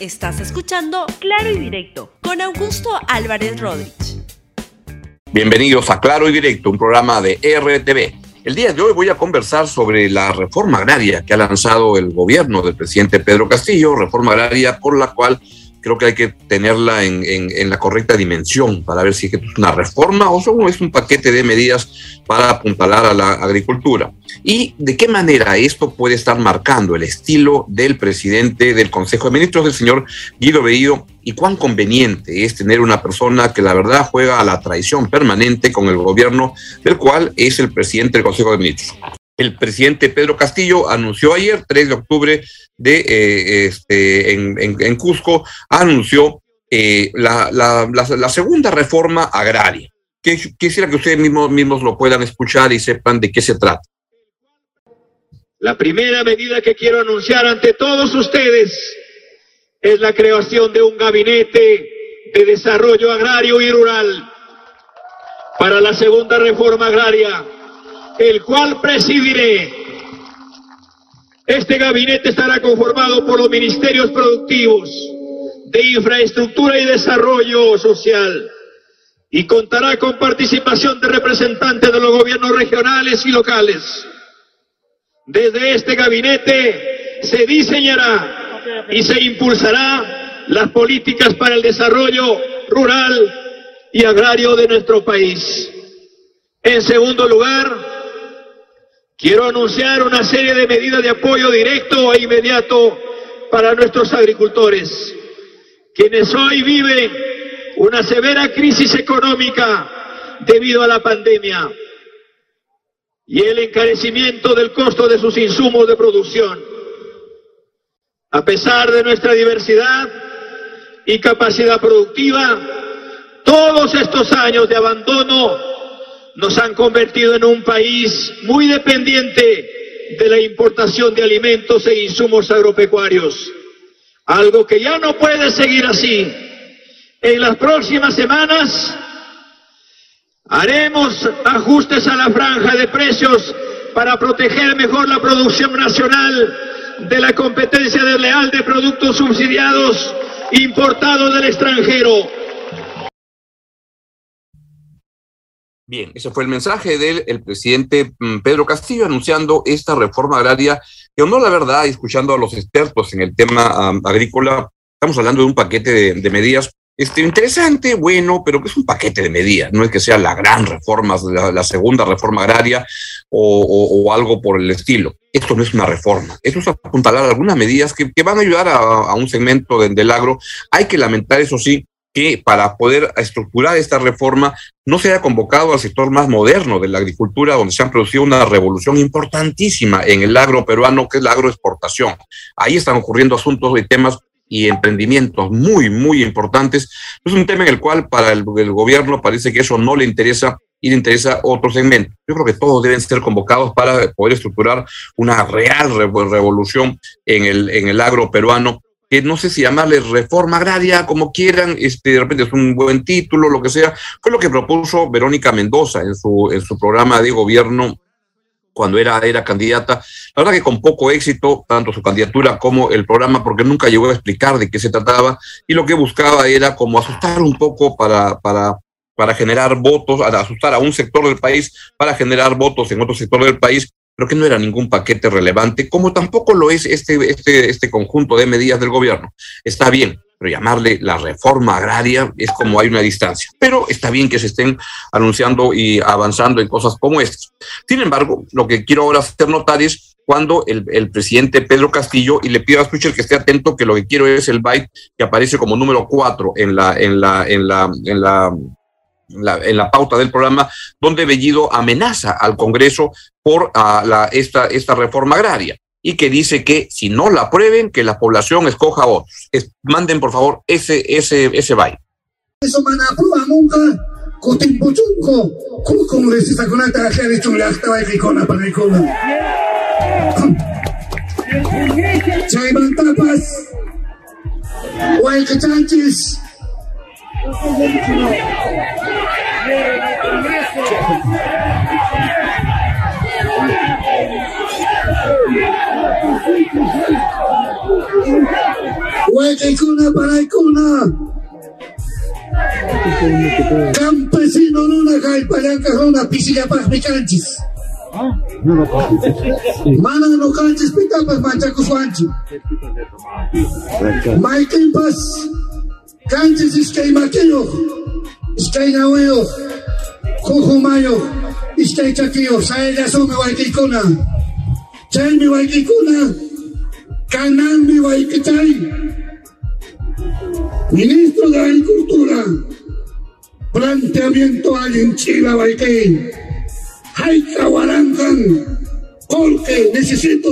Estás escuchando Claro y Directo con Augusto Álvarez Rodríguez. Bienvenidos a Claro y Directo, un programa de RTV. El día de hoy voy a conversar sobre la reforma agraria que ha lanzado el gobierno del presidente Pedro Castillo, reforma agraria por la cual creo que hay que tenerla en, en, la correcta dimensión para ver si es una reforma o solo es un paquete de medidas para apuntalar a la agricultura. Y de qué manera esto puede estar marcando el estilo del presidente del Consejo de Ministros, del señor Guido Bellido, y cuán conveniente es tener una persona que la verdad juega a la traición permanente con el gobierno del cual es el presidente del Consejo de Ministros el presidente Pedro Castillo anunció ayer, 3 de octubre, de, eh, este, en, Cusco, anunció eh, la, segunda reforma agraria. Quisiera que ustedes mismos, mismos lo puedan escuchar y sepan de qué se trata. La primera medida que quiero anunciar ante todos ustedes es la creación de un gabinete de desarrollo agrario y rural para la segunda reforma agraria el cual presidiré. Este gabinete estará conformado por los ministerios productivos de infraestructura y desarrollo social y contará con participación de representantes de los gobiernos regionales y locales. Desde este gabinete se diseñará y se impulsará las políticas para el desarrollo rural y agrario de nuestro país. En segundo lugar, Quiero anunciar una serie de medidas de apoyo directo e inmediato para nuestros agricultores, quienes hoy viven una severa crisis económica debido a la pandemia y el encarecimiento del costo de sus insumos de producción. A pesar de nuestra diversidad y capacidad productiva, todos estos años de abandono nos han convertido en un país muy dependiente de la importación de alimentos e insumos agropecuarios, algo que ya no puede seguir así. En las próximas semanas haremos ajustes a la franja de precios para proteger mejor la producción nacional de la competencia desleal de productos subsidiados importados del extranjero Bien, ese fue el mensaje del presidente mm, Pedro Castillo anunciando esta reforma agraria, que no la verdad, escuchando a los expertos en el tema agrícola, estamos hablando de un paquete de, medidas este, interesante, bueno, pero que es un paquete de medidas, no es que sea la gran reforma, la, segunda reforma agraria o, algo por el estilo. Esto no es una reforma, esto es apuntalar algunas medidas que, van a ayudar a, un segmento del agro. Hay que lamentar, eso sí, que para poder estructurar esta reforma no se haya convocado al sector más moderno de la agricultura, donde se ha producido una revolución importantísima en el agro peruano, que es la agroexportación. Ahí están ocurriendo asuntos y temas y emprendimientos muy, muy importantes. Es un tema en el cual para el, gobierno parece que eso no le interesa y le interesa otro segmento. Yo creo que todos deben ser convocados para poder estructurar una real revolución en el, en el agro peruano que no sé si llamarle reforma agraria, como quieran, este, de repente es un buen título, lo que sea, fue lo que propuso Verónica Mendoza en su, en su programa de gobierno cuando era, era candidata. La verdad que con poco éxito, tanto su candidatura como el programa, porque nunca llegó a explicar de qué se trataba, y lo que buscaba era como asustar un poco para, para, para generar votos, asustar a un sector del país para generar votos en otro sector del país, pero que no era ningún paquete relevante, como tampoco lo es este, este, este conjunto de medidas del gobierno. Está bien, pero llamarle la reforma agraria es como hay una distancia. Pero está bien que se estén anunciando y avanzando en cosas como estas. Sin embargo, lo que quiero ahora hacer notar es cuando el, el presidente Pedro Castillo, y le pido a Escucher que esté atento, que lo que quiero es el byte que aparece como número cuatro en la, en la, en la, en la la, en la pauta del programa, donde Bellido amenaza al Congreso por ah, la, esta, esta reforma agraria y que dice que si no la aprueben, que la población escoja a otros. Es, manden, por favor, ese, ese, ese baile. Eso van a aprobar nunca. Cotimbochunco, congresista con la tarjeta de chulasta, baicona, Chayman tapas, huaycachanchis, Huequecuna paraicuna. Campesino nuna kaipayanka runa pisillapaqmi kanchis. Manan ñukanchis pitapas machakuswanchu. Maytinpas kanchis iskay makiyuq, iskay nawiyuq, kujumayuq, iskay chakiyuq, sayallasumi waykiykuna. Chaymi waykiykuna, kananmi waykichay. Ministro de Agricultura, planteamiento alguien Chila Baikén, Jaika Colque, necesito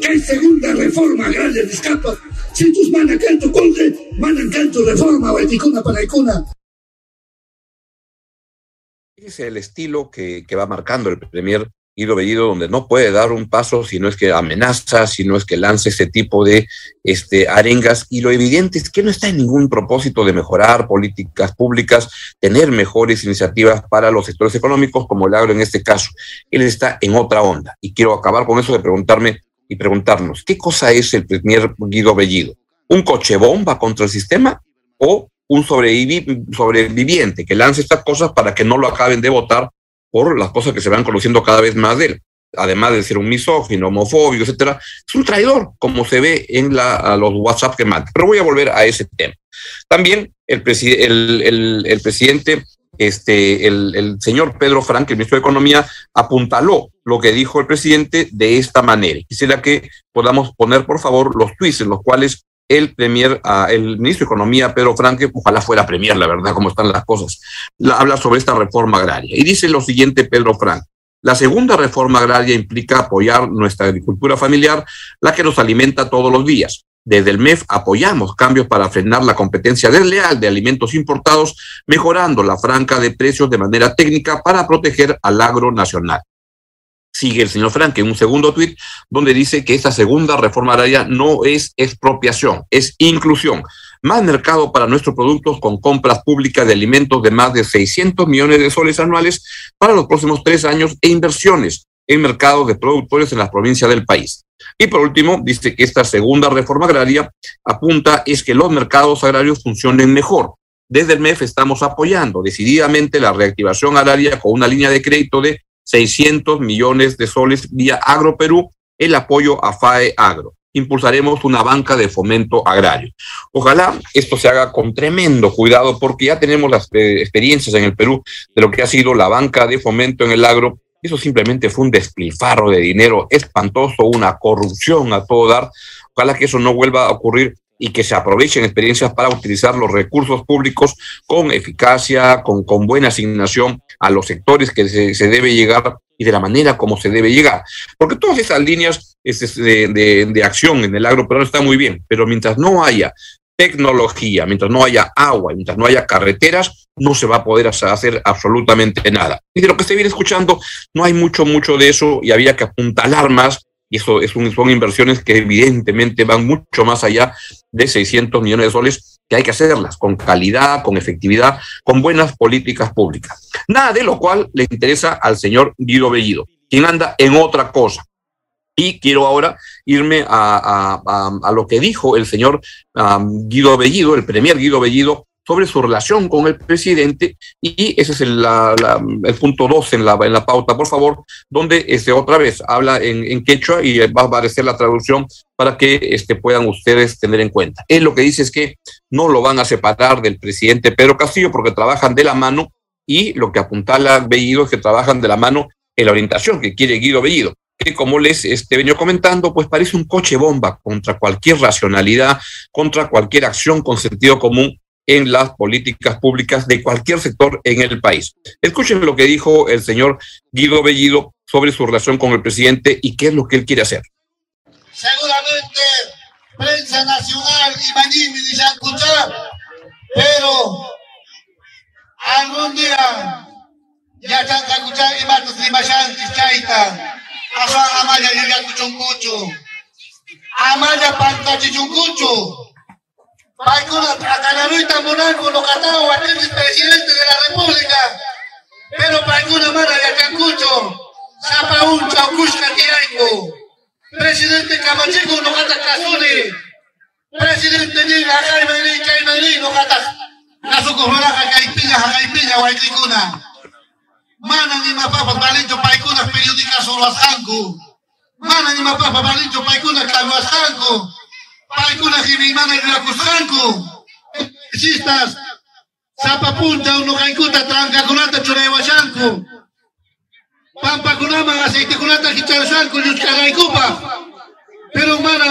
que hay segunda reforma agraria de escapa. Si tus manan canto Colque, manan canto reforma, Baiticuna, Paraicuna. Es el estilo que, que va marcando el Premier Guido Bellido, donde no puede dar un paso si no es que amenaza, si no es que lance ese tipo de este, arengas. Y lo evidente es que no está en ningún propósito de mejorar políticas públicas, tener mejores iniciativas para los sectores económicos, como el agro en este caso. Él está en otra onda. Y quiero acabar con eso de preguntarme y preguntarnos, ¿qué cosa es el primer Guido Bellido? ¿Un coche bomba contra el sistema o un sobrevivi sobreviviente que lance estas cosas para que no lo acaben de votar por las cosas que se van conociendo cada vez más de él. Además de ser un misógino, homofóbico, etcétera, es un traidor, como se ve en la, los WhatsApp que manda. Pero voy a volver a ese tema. También el, presi el, el, el presidente, este, el, el, señor Pedro Frank, el ministro de Economía, apuntaló lo que dijo el presidente de esta manera. Quisiera que podamos poner, por favor, los tweets en los cuales el premier, uh, el ministro de Economía, Pedro Franque, ojalá fuera premier, la verdad, cómo están las cosas, la, habla sobre esta reforma agraria. Y dice lo siguiente Pedro Franque. La segunda reforma agraria implica apoyar nuestra agricultura familiar, la que nos alimenta todos los días. Desde el MEF apoyamos cambios para frenar la competencia desleal de alimentos importados, mejorando la franca de precios de manera técnica para proteger al agro nacional sigue el señor Frank en un segundo tuit donde dice que esta segunda reforma agraria no es expropiación, es inclusión. Más mercado para nuestros productos con compras públicas de alimentos de más de 600 millones de soles anuales para los próximos tres años e inversiones en mercados de productores en las provincias del país. Y por último, dice que esta segunda reforma agraria apunta es que los mercados agrarios funcionen mejor. Desde el MEF estamos apoyando decididamente la reactivación agraria con una línea de crédito de 600 millones de soles vía AgroPerú, el apoyo a FAE Agro. Impulsaremos una banca de fomento agrario. Ojalá esto se haga con tremendo cuidado porque ya tenemos las eh, experiencias en el Perú de lo que ha sido la banca de fomento en el agro. Eso simplemente fue un despilfarro de dinero espantoso, una corrupción a todo dar. Ojalá que eso no vuelva a ocurrir y que se aprovechen experiencias para utilizar los recursos públicos con eficacia, con, con buena asignación a los sectores que se, se, debe llegar y de la manera como se debe llegar. Porque todas esas líneas de, de, de acción en el agro peruano están muy bien, pero mientras no haya tecnología, mientras no haya agua, mientras no haya carreteras, no se va a poder hacer absolutamente nada. Y de lo que se viene escuchando, no hay mucho, mucho de eso y había que apuntalar más y eso es un, son inversiones que evidentemente van mucho más allá de 600 millones de soles, que hay que hacerlas con calidad, con efectividad, con buenas políticas públicas. Nada de lo cual le interesa al señor Guido Bellido, quien anda en otra cosa. Y quiero ahora irme a, a, a, lo que dijo el señor Guido Bellido, el premier Guido Bellido, sobre su relación con el presidente y ese es el, la, punto dos en la, en la pauta, por favor, donde este, otra vez habla en, en, quechua y va a aparecer la traducción para que este, puedan ustedes tener en cuenta. Él lo que dice es que no lo van a separar del presidente Pedro Castillo porque trabajan de la mano y lo que apuntala Bellido es que trabajan de la mano en la orientación que quiere Guido Bellido que como les este, venía comentando, pues parece un coche bomba contra cualquier racionalidad, contra cualquier acción con sentido común en las políticas públicas de cualquier sector en el país. Escuchen lo que dijo el señor Guido Bellido sobre su relación con el presidente y qué es lo que él quiere hacer. Seguramente prensa nacional y Manimi dice escuchar, pero algún día ya están que escuchar y matos ni machantis chaita, asa amaya llega cuchuncucho, amaya panta chichuncucho, Paikuna Acanarita Monarco Locatao, aquel presidente de la República. Pero Paikuna Mara Yacancucho, Zapa un Chaucusca Tiaico. Presidente Camachico Locata Casuni. Presidente Niga, Caimani, Caimani, no kata. Nasuko Horaja, Caipilla, Caipilla, Huayticuna. Mana ni mapapa, Balincho, Paicuna, periódica solo a. Mana ni mapapa, Balincho, Paicuna, Calo a Sanku. Paicuna, Jimimana, y Racusanku. Sistas, Zapa punta, uno caincuta, tranca kunata, churewa Sanku. Pampa kunama, aceite kunata, kichar Sanku, Yuchkagaikupa. Pero mana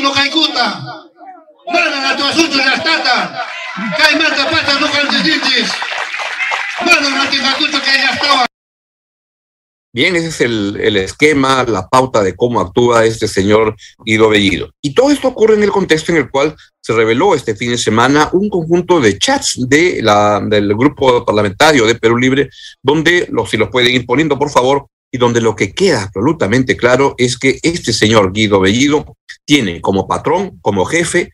no kaikuta. Mana nga to asucho na stata. Kay mata pata dijitis. Mana nga tingakucho kay yastawa. Bien, ese es el, el, esquema, la pauta de cómo actúa este señor Guido Bellido. Y todo esto ocurre en el contexto en el cual se reveló este fin de semana un conjunto de chats de la, del grupo parlamentario de Perú Libre, donde, los, si los pueden ir poniendo, por favor, y donde lo que queda absolutamente claro es que este señor Guido Bellido tiene como patrón, como jefe,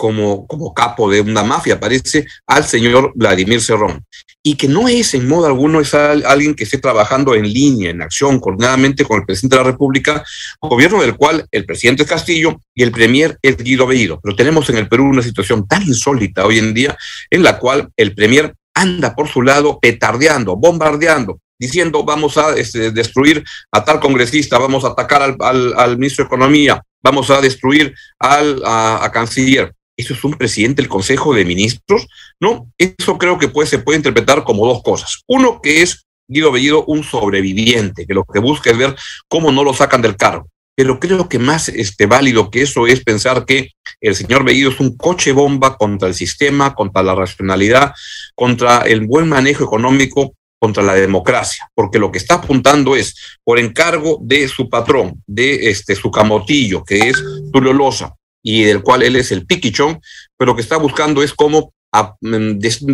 como, como capo de una mafia, parece, al señor Vladimir Cerrón. Y que no es en modo alguno es alguien que esté trabajando en línea, en acción, coordinadamente con el presidente de la República, gobierno del cual el presidente es Castillo y el premier es Guido Bellido. Pero tenemos en el Perú una situación tan insólita hoy en día en la cual el premier anda por su lado petardeando, bombardeando, diciendo vamos a este, destruir a tal congresista, vamos a atacar al, al, ministro de Economía, vamos a destruir al, canciller. ¿Eso es un presidente del Consejo de Ministros? No, eso creo que puede, se puede interpretar como dos cosas. Uno, que es Guido Bellido un sobreviviente, que lo que busca es ver cómo no lo sacan del cargo. Pero creo que más este, válido que eso es pensar que el señor Bellido es un coche bomba contra el sistema, contra la racionalidad, contra el buen manejo económico contra la democracia, porque lo que está apuntando es por encargo de su patrón, de este su camotillo, que es Tulio Loza, y del cual él es el piquichón, pero que está buscando es cómo a, des,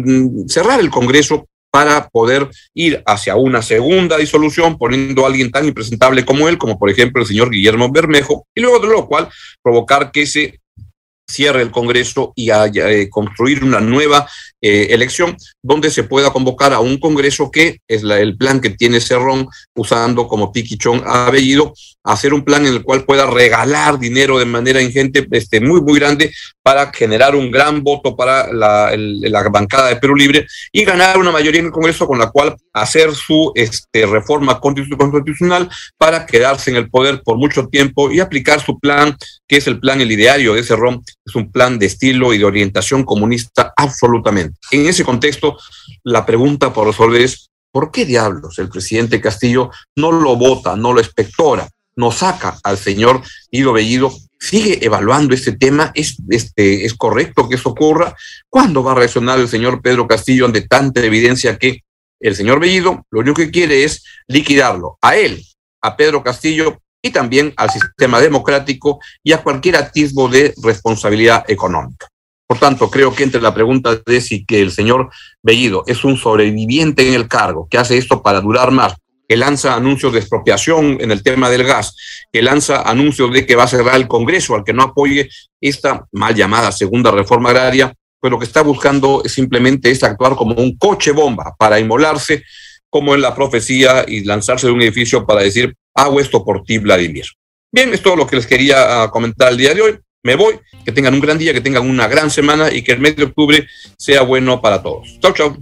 cerrar el Congreso para poder ir hacia una segunda disolución, poniendo a alguien tan impresentable como él, como por ejemplo el señor Guillermo Bermejo, y luego de lo cual provocar que se cierre el Congreso y a, eh, construir una nueva eh, elección donde se pueda convocar a un Congreso que es la, el plan que tiene Cerrón usando como piquichón a Bellido, hacer un plan en el cual pueda regalar dinero de manera ingente, este, muy, muy grande para generar un gran voto para la, la bancada de Perú Libre y ganar una mayoría en el Congreso con la cual hacer su este, reforma constitucional para quedarse en el poder por mucho tiempo y aplicar su plan, que es el plan, el ideario de Cerrón, es un plan de estilo y de orientación comunista absolutamente. En ese contexto, la pregunta por resolver es, ¿por qué diablos el presidente Castillo no lo vota, no lo espectora, no saca al señor Guido Bellido? ¿Sigue evaluando este tema? ¿Es, este, ¿Es correcto que eso ocurra? ¿Cuándo va a reaccionar el señor Pedro Castillo ante tanta evidencia que el señor Bellido lo único que quiere es liquidarlo a él, a Pedro Castillo y también al sistema democrático y a cualquier atisbo de responsabilidad económica. Por tanto, creo que entre la pregunta de si que el señor Bellido es un sobreviviente en el cargo, que hace esto para durar más, que lanza anuncios de expropiación en el tema del gas, que lanza anuncios de que va a cerrar el Congreso al que no apoye esta mal llamada segunda reforma agraria, pues lo que está buscando es simplemente es actuar como un coche bomba para inmolarse, como en la profecía, y lanzarse de un edificio para decir, hago esto por ti, Vladimir. Bien, es todo lo que les quería comentar el día de hoy. Me voy, que tengan un gran día, que tengan una gran semana y que el mes de octubre sea bueno para todos. Chau, chau.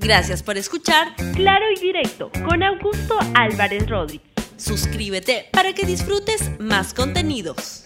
Gracias por escuchar Claro y Directo con Augusto Álvarez Rodríguez. Suscríbete para que disfrutes más contenidos.